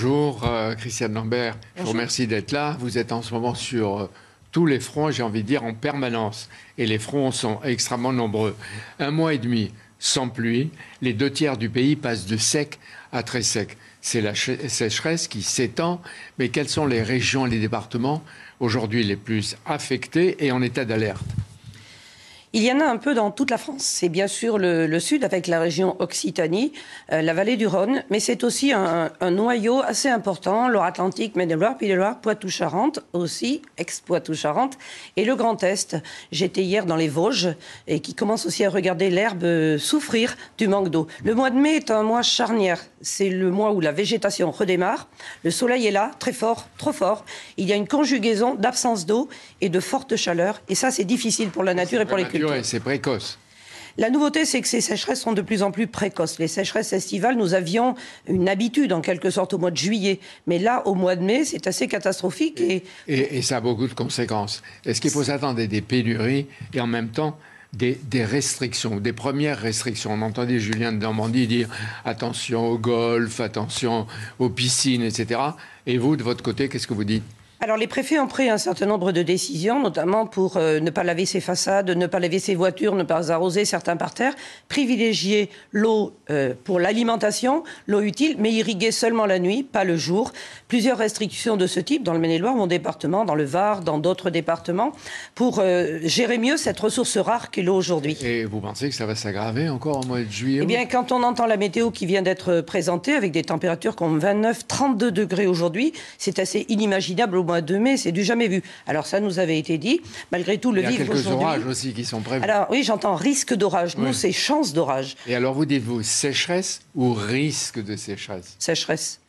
bonjour, euh, Christiane Lambert. Je vous remercie d'être là. Vous êtes en ce moment sur euh, tous les fronts, j'ai envie de dire, en permanence. Et les fronts sont extrêmement nombreux. Un mois et demi sans pluie, les deux tiers du pays passent de sec à très sec. C'est la sécheresse qui s'étend, mais quelles sont les régions et les départements aujourd'hui les plus affectés et en état d'alerte? Il y en a un peu dans toute la France. C'est bien sûr le, sud avec la région Occitanie, euh, la vallée du Rhône, mais c'est aussi un, noyau assez important, Loire-Atlantique, Maine-et-Loire, Pays-de-Loire, Poitou-Charentes aussi, ex-Poitou-Charentes, et le Grand Est. J'étais hier dans les Vosges et qui commence aussi à regarder l'herbe souffrir du manque d'eau. Le mois de mai est un mois charnière. C'est le mois où la végétation redémarre. Le soleil est là, très fort, trop fort. Il y a une conjugaison d'absence d'eau et de forte chaleur. Et ça, c'est difficile pour la nature et pour les cultures c'est précoce. La nouveauté, c'est que ces sécheresses sont de plus en plus précoces. Les sécheresses estivales, nous avions une habitude, en quelque sorte, au mois de juillet. Mais là, au mois de mai, c'est assez catastrophique. Et... Et, ça a beaucoup de conséquences. Est-ce qu'il faut s'attendre à des pénuries et en même temps des, restrictions, des premières restrictions On entendait Julien de Normandie dire attention au golf, attention aux piscines, etc. Et vous, de votre côté, qu'est-ce que vous dites? Alors les préfets ont pris un certain nombre de décisions, notamment pour euh, ne pas laver ses façades, ne pas laver ses voitures, ne pas arroser certains parterres, privilégier l'eau euh, pour l'alimentation, l'eau utile, mais irriguer seulement la nuit, pas le jour. Plusieurs restrictions de ce type dans le Maine-et-Loire, mon département, dans le Var, dans d'autres départements, pour euh, gérer mieux cette ressource rare qu'est l'eau aujourd'hui. Et vous pensez que ça va s'aggraver encore au mois de juillet Eh bien, quand on entend la météo qui vient d'être présentée, avec des températures comme 29, 32 degrés aujourd'hui, c'est assez inimaginable au mois de mai, c'est du jamais vu. Alors ça nous avait été dit. Malgré tout, le vivre aujourd'hui... Il y a quelques orages aussi qui sont prévus. Alors oui, j'entends risque d'orage. Nous, c'est chance d'orage. Et alors vous dites-vous sécheresse ou risque de sécheresse? Sécheresse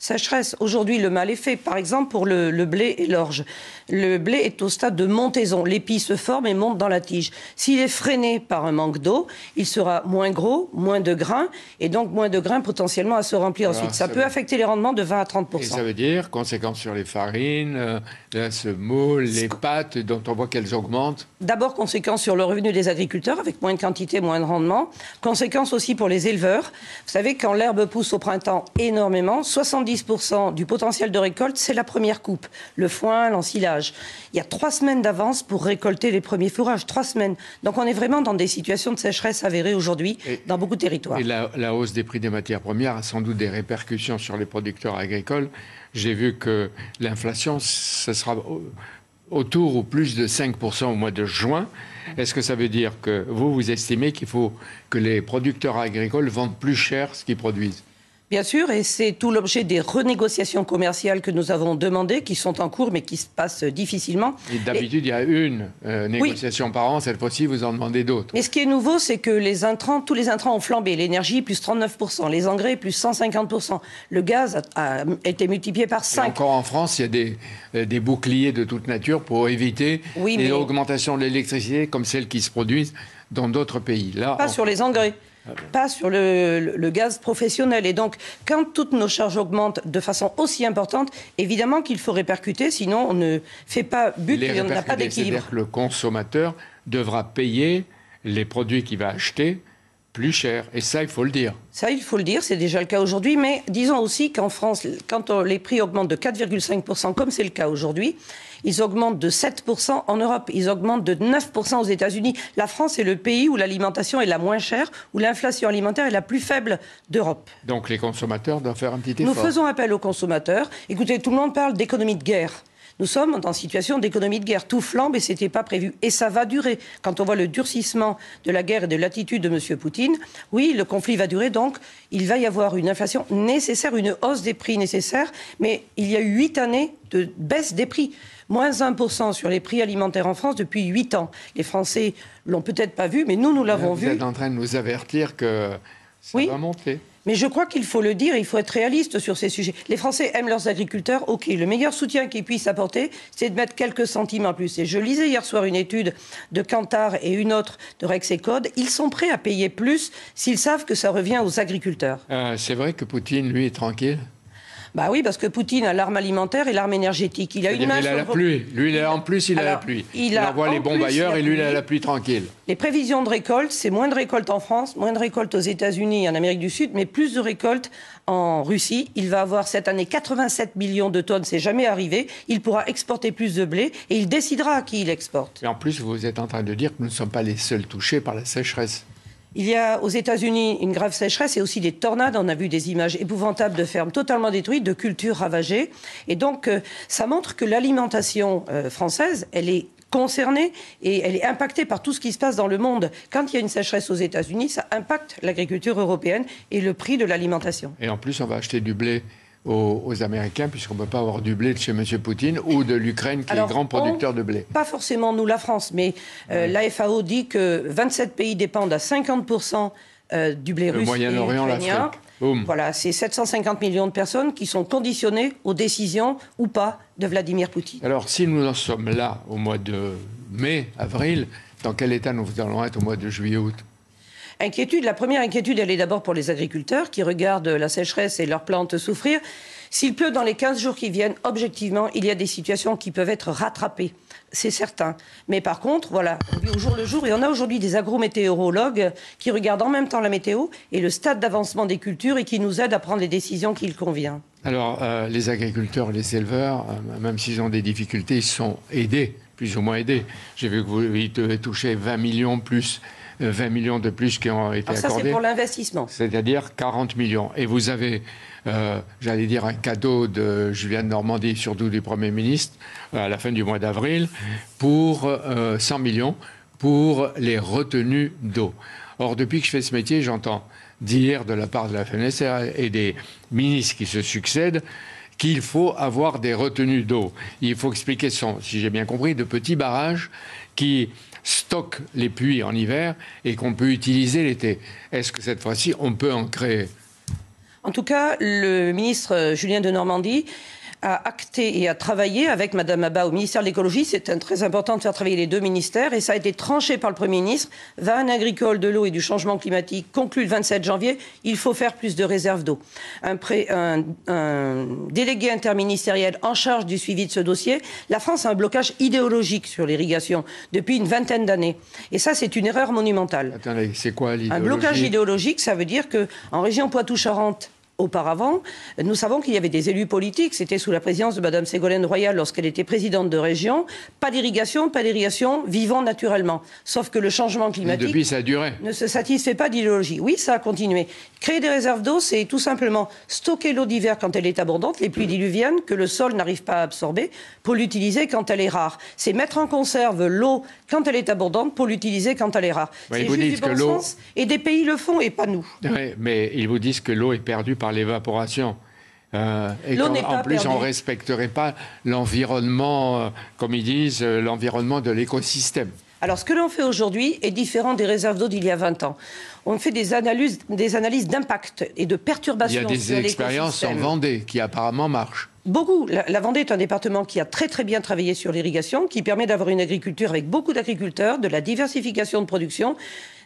sécheresse. Aujourd'hui, le mal est fait. Par exemple, pour le, blé et l'orge. Le blé est au stade de montaison. L'épi se forme et monte dans la tige. S'il est freiné par un manque d'eau, il sera moins gros, moins de grains, et donc moins de grains potentiellement à se remplir ensuite. Ça, peut affecter les rendements de 20 à 30 Et ça veut dire conséquences sur les farines, euh, la semoule, les pâtes, dont on voit qu'elles augmentent D'abord, conséquences sur le revenu des agriculteurs, avec moins de quantité, moins de rendement. Conséquences aussi pour les éleveurs. Vous savez, quand l'herbe pousse au printemps énormément, 70 10% du potentiel de récolte, c'est la première coupe, le foin, l'ensilage. Il y a trois semaines d'avance pour récolter les premiers fourrages, trois semaines. Donc on est vraiment dans des situations de sécheresse avérées aujourd'hui dans beaucoup de territoires. Et la, hausse des prix des matières premières a sans doute des répercussions sur les producteurs agricoles. J'ai vu que l'inflation, ce sera autour ou plus de 5% au mois de juin. Est-ce que ça veut dire que vous, vous estimez qu'il faut que les producteurs agricoles vendent plus cher ce qu'ils produisent? Bien sûr, et c'est tout l'objet des renégociations commerciales que nous avons demandées, qui sont en cours, mais qui se passent difficilement. Et d'habitude, il y a une euh, négociation par an. Cette fois-ci, vous en demandez d'autres. Et ce qui est nouveau, c'est que les intrants, tous les intrants ont flambé. L'énergie, plus 39%. Les engrais, plus 150%. Le gaz a, été multiplié par 5. encore en France, il y a des, euh, des boucliers de toute nature pour éviter oui, les augmentations de l'électricité comme celles qui se produisent dans d'autres pays. Là, pas sur les engrais. Ah pas sur le, gaz professionnel. Et donc, quand toutes nos charges augmentent de façon aussi importante, évidemment qu'il faut répercuter, sinon on ne fait pas but et on n'a pas d'équilibre. C'est-à-dire que le consommateur devra payer les produits qu'il va acheter plus cher. Et ça, il faut le dire. Ça, il faut le dire, c'est déjà le cas aujourd'hui. Mais disons aussi qu'en France, quand les prix augmentent de 4,5%, comme c'est le cas aujourd'hui, ils augmentent de 7% en Europe, ils augmentent de 9% aux États-Unis. La France est le pays où l'alimentation est la moins chère, où l'inflation alimentaire est la plus faible d'Europe. Donc les consommateurs doivent faire un petit effort. Nous faisons appel aux consommateurs. Écoutez, tout le monde parle d'économie de guerre. Nous sommes en situation d'économie de guerre. Tout flambe et ce n'était pas prévu. Et ça va durer. Quand on voit le durcissement de la guerre et de l'attitude de M. Poutine, oui, le conflit va durer. Donc, il va y avoir une inflation nécessaire, une hausse des prix nécessaire. Mais il y a eu huit années de baisse des prix. Moins 1% sur les prix alimentaires en France depuis huit ans. Les Français l'ont peut-être pas vu, mais nous, nous l'avons vu. Vous êtes en train de nous avertir que ça va monter. Mais je crois qu'il faut le dire, il faut être réaliste sur ces sujets. Les Français aiment leurs agriculteurs, ok. Le meilleur soutien qu'ils puissent apporter, c'est de mettre quelques centimes en plus. Et je lisais hier soir une étude de Kantar et une autre de Rex et Code. Ils sont prêts à payer plus s'ils savent que ça revient aux agriculteurs. Euh, c'est vrai que Poutine, lui, est tranquille? Bah oui, parce que Poutine a l'arme alimentaire et l'arme énergétique. Il a une main il a la pluie. Lui, il a, en plus, il a la pluie. Il, envoie les bombes ailleurs et lui, il a la pluie tranquille. Les prévisions de récolte, c'est moins de récolte en France, moins de récolte aux États-Unis et en Amérique du Sud, mais plus de récolte en Russie. Il va avoir cette année 87 millions de tonnes, c'est jamais arrivé. Il pourra exporter plus de blé et il décidera à qui il exporte. Et en plus, vous êtes en train de dire que nous ne sommes pas les seuls touchés par la sécheresse. Il y a aux États-Unis une grave sécheresse et aussi des tornades. On a vu des images épouvantables de fermes totalement détruites, de cultures ravagées. Et donc, euh, ça montre que l'alimentation euh, française, elle est concernée et elle est impactée par tout ce qui se passe dans le monde. Quand il y a une sécheresse aux États-Unis, ça impacte l'agriculture européenne et le prix de l'alimentation. Et en plus, on va acheter du blé aux, Américains, puisqu'on ne peut pas avoir du blé de chez M. Poutine ou de l'Ukraine, qui est grand producteur de blé. Pas forcément nous, la France, mais euh, la FAO dit que 27 pays dépendent à 50% euh, du blé russe. Le Moyen-Orient, l'Afrique. Voilà, c'est 750 millions de personnes qui sont conditionnées aux décisions ou pas de Vladimir Poutine. Alors, si nous en sommes là au mois de mai, avril, dans quel état nous allons être au mois de juillet, août? Inquiétude. La première inquiétude, elle est d'abord pour les agriculteurs qui regardent la sécheresse et leurs plantes souffrir. S'il pleut dans les 15 jours qui viennent, objectivement, il y a des situations qui peuvent être rattrapées. C'est certain. Mais par contre, voilà, on vit au jour le jour. Et on a aujourd'hui des agrométéorologues qui regardent en même temps la météo et le stade d'avancement des cultures et qui nous aident à prendre les décisions qu'il convient. Alors, euh, les agriculteurs, les éleveurs, euh, même s'ils ont des difficultés, ils sont aidés, plus ou moins aidés. J'ai vu que vous devaient toucher 20 millions plus 20 millions de plus qui ont été accordés. Ça, c'est pour l'investissement. C'est-à-dire 40 millions. Et vous avez, euh, j'allais dire, un cadeau de Julien Normandie, surtout du Premier ministre, à la fin du mois d'avril, pour 100 euh, millions pour les retenues d'eau. Or, depuis que je fais ce métier, j'entends dire de la part de la FNSR et des ministres qui se succèdent qu'il faut avoir des retenues d'eau. Il faut expliquer, son, si j'ai bien compris, de petits barrages qui stocke les puits en hiver et qu'on peut utiliser l'été. Est-ce que cette fois-ci, on peut en créer? En tout cas, le ministre Julien de Normandie a acté et a travaillé avec Madame Abba au ministère de l'écologie. C'est très important de faire travailler les deux ministères et ça a été tranché par le Premier ministre. Van agricole de l'eau et du changement climatique conclut le 27 janvier. Il faut faire plus de réserves d'eau. Un, un, délégué interministériel en charge du suivi de ce dossier. La France a un blocage idéologique sur l'irrigation depuis une vingtaine d'années. Et ça, c'est une erreur monumentale. Attendez, c'est quoi l'idéologie Un blocage idéologique, ça veut dire qu'en région Poitou-Charentes, auparavant, nous savons qu'il y avait des élus politiques. C'était sous la présidence de Mme Ségolène Royal lorsqu'elle était présidente de région. Pas d'irrigation, pas d'irrigation, vivant naturellement. Sauf que le changement climatique. depuis, ça a duré. Ne se satisfait pas d'idéologie. Oui, ça a continué. Créer des réserves d'eau, c'est tout simplement stocker l'eau d'hiver quand elle est abondante, les pluies diluviennes que le sol n'arrive pas à absorber, pour l'utiliser quand elle est rare. C'est mettre en conserve l'eau quand elle est abondante pour l'utiliser quand elle est rare. c'est juste du bon sens. Et des pays le font et pas nous. Oui, mais ils vous disent que l'eau est perdue par l'évaporation. Euh, et en plus, on ne respecterait pas l'environnement, euh, comme ils disent, euh, l'environnement de l'écosystème. Alors, ce que l'on fait aujourd'hui est différent des réserves d'eau d'il y a 20 ans. On fait des analyses, des analyses d'impact et de perturbations. Il y a des expériences en Vendée qui apparemment marchent. Beaucoup. La, Vendée est un département qui a très très bien travaillé sur l'irrigation, qui permet d'avoir une agriculture avec beaucoup d'agriculteurs, de la diversification de production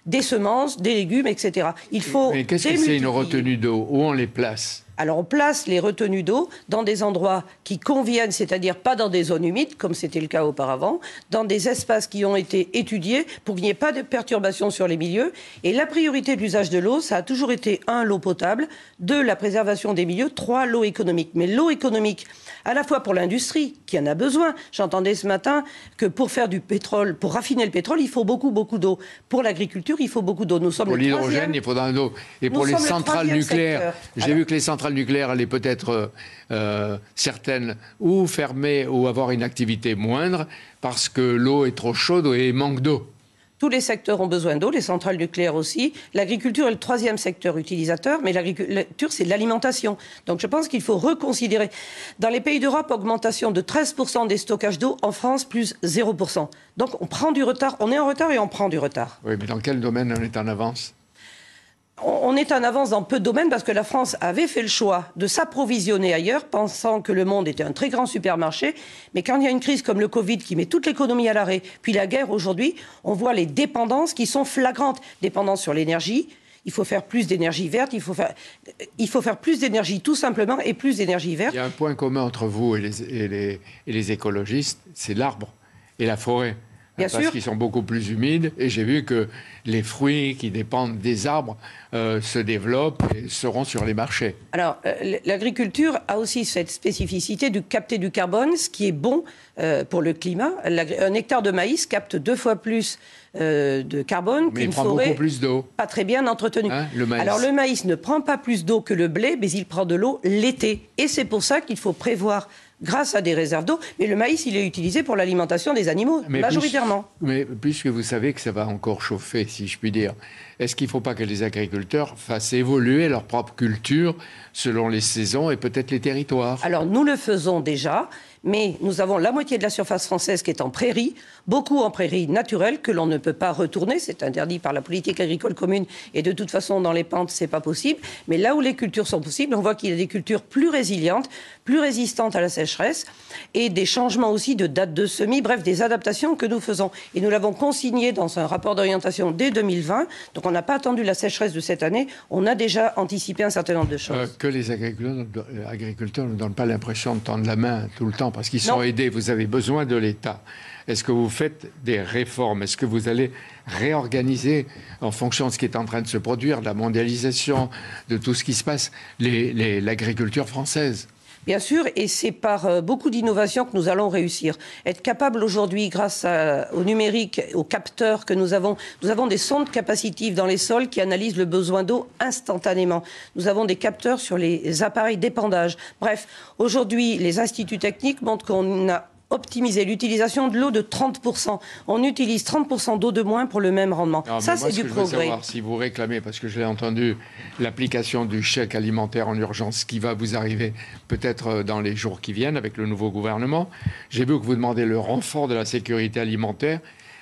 des semences, des légumes, etc. Il faut. Mais qu'est-ce que c'est une retenue d'eau? Où on les place? Alors on place les retenues d'eau dans des endroits qui conviennent, c'est-à-dire pas dans des zones humides, comme c'était le cas auparavant, dans des espaces qui ont été étudiés pour qu'il n'y ait pas de perturbations sur les milieux. Et la priorité de l'usage de l'eau, ça a toujours été, un, l'eau potable, deux, la préservation des milieux, trois, l'eau économique. Mais l'eau économique, à la fois pour l'industrie, qui en a besoin. J'entendais ce matin que pour faire du pétrole, pour raffiner le pétrole, il faut beaucoup, beaucoup d'eau. Pour l'agriculture, il faut beaucoup d'eau. Nous sommes pour l'hydrogène, il faudra de l'eau. Et pour les centrales nucléaires, j'ai vu que les centrales nucléaires allaient peut-être euh, euh, certaines ou fermer ou avoir une activité moindre parce que l'eau est trop chaude et manque d'eau. Tous les secteurs ont besoin d'eau, les centrales nucléaires aussi. L'agriculture est le troisième secteur utilisateur, mais l'agriculture, c'est l'alimentation. Donc je pense qu'il faut reconsidérer. Dans les pays d'Europe, augmentation de 13% des stockages d'eau. En France, plus 0%. Donc on prend du retard. On est en retard et on prend du retard. Oui, mais dans quel domaine on est en avance? On est en avance dans peu de domaines parce que la France avait fait le choix de s'approvisionner ailleurs, pensant que le monde était un très grand supermarché. Mais quand il y a une crise comme le Covid qui met toute l'économie à l'arrêt, puis la guerre aujourd'hui, on voit les dépendances qui sont flagrantes. Dépendance sur l'énergie, il faut faire plus d'énergie verte, il faut faire, il faut faire plus d'énergie tout simplement et plus d'énergie verte. Il y a un point commun entre vous et les, écologistes, c'est l'arbre et la forêt. Bien parce qu'ils sont beaucoup plus humides. Et j'ai vu que les fruits qui dépendent des arbres euh, se développent et seront sur les marchés. Alors, euh, l'agriculture a aussi cette spécificité de capter du carbone, ce qui est bon euh, pour le climat. Un hectare de maïs capte deux fois plus de carbone qu'une prend forêt beaucoup plus d'eau. pas très bien entretenue. Hein, le maïs. Alors, le maïs ne prend pas plus d'eau que le blé, mais il prend de l'eau l'été. Et c'est pour ça qu'il faut prévoir, grâce à des réserves d'eau, mais le maïs, il est utilisé pour l'alimentation des animaux, Mais majoritairement. plus- mais puisque vous savez que ça va encore chauffer, si je puis dire, est-ce qu'il ne faut pas que les agriculteurs fassent évoluer leur propre culture selon les saisons et peut-être les territoires? Alors nous le faisons déjà, mais nous avons la moitié de la surface française qui est en prairie, beaucoup en prairie naturelle que l'on ne peut pas retourner, c'est interdit par la politique agricole commune et de toute façon dans les pentes c'est pas possible. Mais là où les cultures sont possibles, on voit qu'il y a des cultures plus résilientes, plus résistantes à la sécheresse et des changements aussi de date de semis, bref des adaptations que nous faisons. Et nous l'avons consigné dans un rapport d'orientation dès 2020, donc on n'a pas attendu la sécheresse de cette année, on a déjà anticipé un certain nombre de choses. Euh, que les agriculteurs, euh, ne donnent pas l'impression de tendre la main tout le temps parce qu'ils sont Non. aidés. Vous avez besoin de l'État. Est-ce que vous faites des réformes? Est-ce que vous allez réorganiser en fonction de ce qui est en train de se produire, de la mondialisation, de tout ce qui se passe, l'agriculture française? Bien sûr, et c'est par euh, beaucoup d'innovations que nous allons réussir. Être capable aujourd'hui, grâce au numérique, aux capteurs que nous avons, nous avons des sondes capacitives dans les sols qui analysent le besoin d'eau instantanément. Nous avons des capteurs sur les appareils d'épandage. Bref, aujourd'hui, les instituts techniques montrent qu'on a optimisé l'utilisation de l'eau de 30%. On utilise 30% d'eau de moins pour le même rendement. Non, Ça, c'est ce du que je veux progrès. savoir, si vous réclamez, parce que je l'ai entendu, l'application du chèque alimentaire en urgence qui va vous arriver peut-être euh, dans les jours qui viennent avec le nouveau gouvernement. J'ai vu que vous demandez le renfort de la sécurité alimentaire.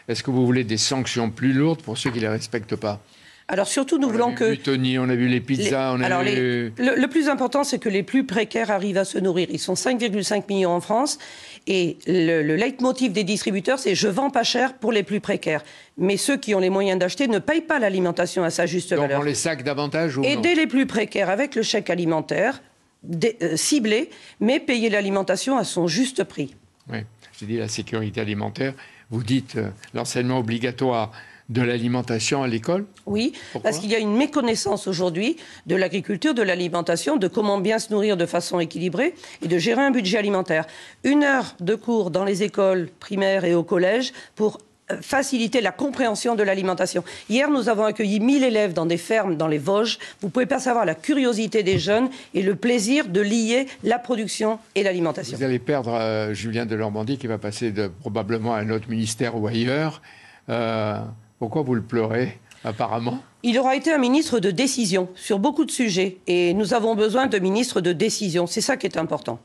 Est-ce que vous voulez des sanctions plus lourdes pour ceux qui ne les respectent pas? Alors surtout, nous On a voulons vu que... On a vu les pizzas, Les- on a alors, vu... les- le, le plus important, c'est que les plus précaires arrivent à se nourrir. Ils sont 5,5 millions en France. Et le, le leitmotiv des distributeurs, c'est je vends pas cher pour les plus précaires. Mais ceux qui ont les moyens d'acheter ne payent pas l'alimentation à sa juste Donc valeur. on les sacs davantage ou Aider les plus précaires avec le chèque alimentaire, dé- euh, ciblé, mais payer l'alimentation à son juste prix. Oui, j'ai dit la sécurité alimentaire. Vous dites euh, l'enseignement obligatoire de l'alimentation à l'école Oui, Pourquoi parce qu'il y a une méconnaissance aujourd'hui de l'agriculture, de l'alimentation, de comment bien se nourrir de façon équilibrée et de gérer un budget alimentaire. Une heure de cours dans les écoles primaires et au collège pour euh, faciliter la compréhension de l'alimentation. Hier, nous avons accueilli 1000 élèves dans des fermes dans les Vosges. Vous pouvez pas savoir la curiosité des jeunes et le plaisir de lier la production et l'alimentation. Vous allez perdre euh, Julien de Normandie qui va passer de, probablement à un autre ministère ou ailleurs. Euh, pourquoi vous le pleurez, apparemment? Il aura été un ministre de décision sur beaucoup de sujets et nous avons besoin de ministres de décision. C'est ça qui est important.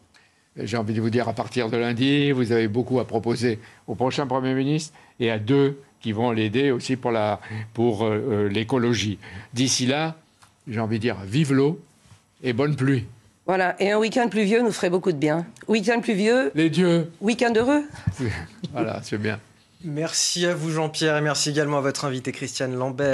J'ai envie de vous dire, à partir de lundi, vous avez beaucoup à proposer au prochain Premier ministre et à deux qui vont l'aider aussi pour la- pour, euh, euh, l'écologie. D'ici là, j'ai envie de dire, vive l'eau et bonne pluie. Voilà, et un week-end pluvieux nous ferait beaucoup de bien. Week-end pluvieux, Les dieux week-end heureux. Voilà, c'est bien. Merci à vous Jean-Pierre et merci également à votre invité Christiane Lambert.